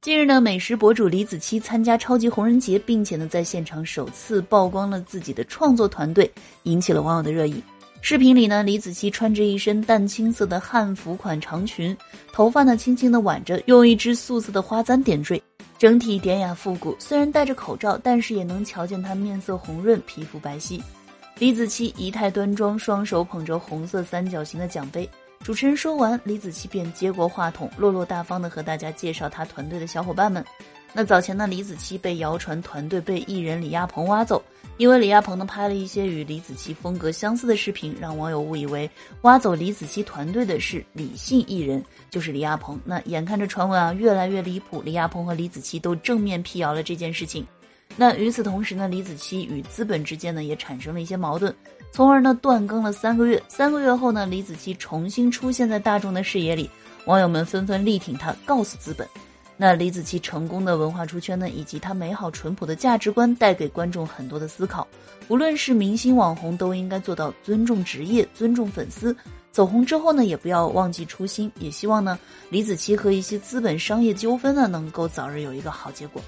近日呢，美食博主李子柒参加超级红人节，并且呢在现场首次曝光了自己的创作团队，引起了网友的热议。视频里呢，李子柒穿着一身淡青色的汉服款长裙，头发呢轻轻的挽着，用一支素色的花簪点缀，整体典雅复古。虽然戴着口罩，但是也能瞧见她面色红润，皮肤白皙。李子柒仪态端庄，双手捧着红色三角形的奖杯。主持人说完，李子柒便接过话筒，落落大方的和大家介绍他团队的小伙伴们。那早前呢，李子柒被谣传团队被艺人李亚鹏挖走，因为李亚鹏呢拍了一些与李子柒风格相似的视频，让网友误以为挖走李子柒团队的是李姓艺人，就是李亚鹏。那眼看着传闻啊越来越离谱，李亚鹏和李子柒都正面辟谣了这件事情。那与此同时呢，李子柒与资本之间呢也产生了一些矛盾，从而呢断更了三个月。三个月后呢，李子柒重新出现在大众的视野里，网友们纷纷力挺他，告诉资本。那李子柒成功的文化出圈呢，以及他美好淳朴的价值观，带给观众很多的思考。无论是明星网红，都应该做到尊重职业、尊重粉丝。走红之后呢，也不要忘记初心。也希望呢，李子柒和一些资本商业纠纷呢，能够早日有一个好结果。